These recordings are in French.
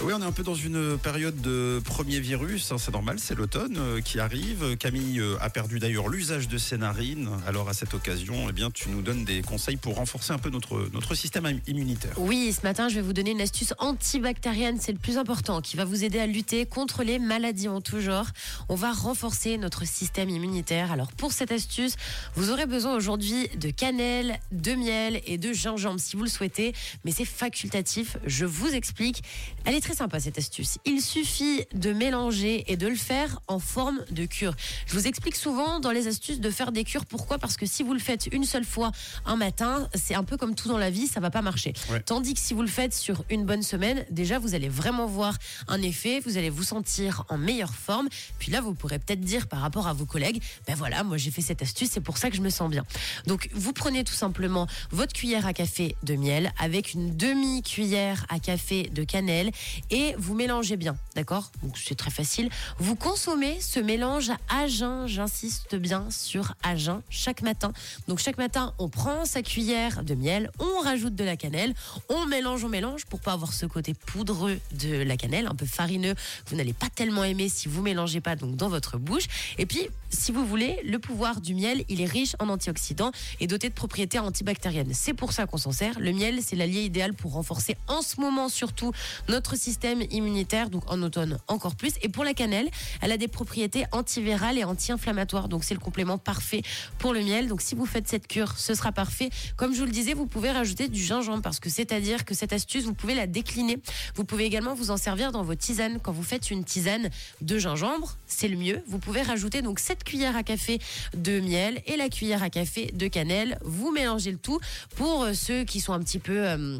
Oui, on est un peu dans une période de premier virus, hein, c'est normal, c'est l'automne euh, qui arrive. Camille euh, a perdu d'ailleurs l'usage de ses narines. Alors à cette occasion, eh bien, tu nous donnes des conseils pour renforcer un peu notre, notre système im- immunitaire. Oui, ce matin, je vais vous donner une astuce antibactérienne, c'est le plus important, qui va vous aider à lutter contre les maladies en tout genre. On va renforcer notre système immunitaire. Alors pour cette astuce, vous aurez besoin aujourd'hui de cannelle, de miel et de gingembre si vous le souhaitez, mais c'est facultatif. Je vous explique. Elle est très sympa cette astuce. Il suffit de mélanger et de le faire en forme de cure. Je vous explique souvent dans les astuces de faire des cures. Pourquoi? Parce que si vous le faites une seule fois un matin, c'est un peu comme tout dans la vie, ça va pas marcher. Ouais. Tandis que si vous le faites sur une bonne semaine, déjà vous allez vraiment voir un effet, vous allez vous sentir en meilleure forme. Puis là, vous pourrez peut-être dire par rapport à vos collègues, ben voilà, moi j'ai fait cette astuce, c'est pour ça que je me sens bien. Donc vous prenez tout simplement votre cuillère à café de miel avec une demi-cuillère à café de cannelle et vous mélangez bien, d'accord? Donc c'est très facile. Vous consommez ce mélange à jeun, j'insiste bien sur à jeun chaque matin. Donc chaque matin, on prend sa cuillère de miel, on rajoute de la cannelle, on mélange, on mélange pour pas avoir ce côté poudreux de la cannelle, un peu farineux que vous n'allez pas tellement aimer si vous mélangez pas donc dans votre bouche. Et puis, si vous voulez, le pouvoir du miel, il est riche en antioxydants et doté de propriétés antibactériennes. C'est pour ça qu'on s'en sert. Le miel, c'est l'allié idéal pour renforcer en ce moment surtout notre système immunitaire, donc en automne encore plus. Et pour la cannelle, elle a des propriétés antivirales et anti-inflammatoires, donc c'est le complément parfait pour le miel. Donc si vous faites cette cure, ce sera parfait. Comme je vous le disais, vous pouvez rajouter du gingembre parce que c'est-à-dire que cette astuce, vous pouvez la décliner. Vous pouvez également vous en servir dans vos tisanes. Quand vous faites une tisane de gingembre, c'est le mieux. Vous pouvez rajouter donc cette cuillère à café de miel et la cuillère à café de cannelle. Vous mélangez le tout pour euh, ceux qui sont un petit peu euh,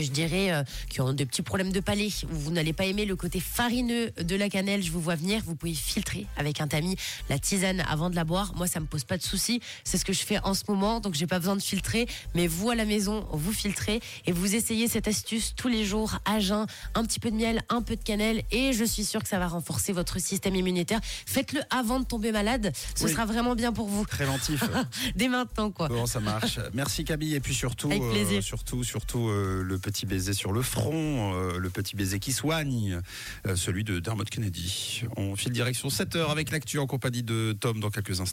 je dirais, euh, qui ont des petits problèmes de palais. Vous n'allez pas aimer le côté farineux de la cannelle, je vous vois venir. Vous pouvez filtrer avec un tamis la tisane avant de la boire. Moi, ça me pose pas de souci. C'est ce que je fais en ce moment, donc j'ai pas besoin de filtrer. Mais vous, à la maison, vous filtrez et vous essayez cette astuce tous les jours à jeun. Un petit peu de miel, un peu de cannelle et je suis sûre que ça va renforcer votre système immunitaire. Faites-le avant de tomber malade. Ce Oui. sera vraiment bien pour vous. Préventif. Dès maintenant, quoi. Bon, ça marche. Merci Camille. Et puis surtout, Avec plaisir. euh, surtout, surtout euh, le petit baiser sur le front, euh, le petit baiser qui soigne, euh, celui de Dermot Kennedy. On file direction 7 heures avec l'actu en compagnie de Tom dans quelques instants.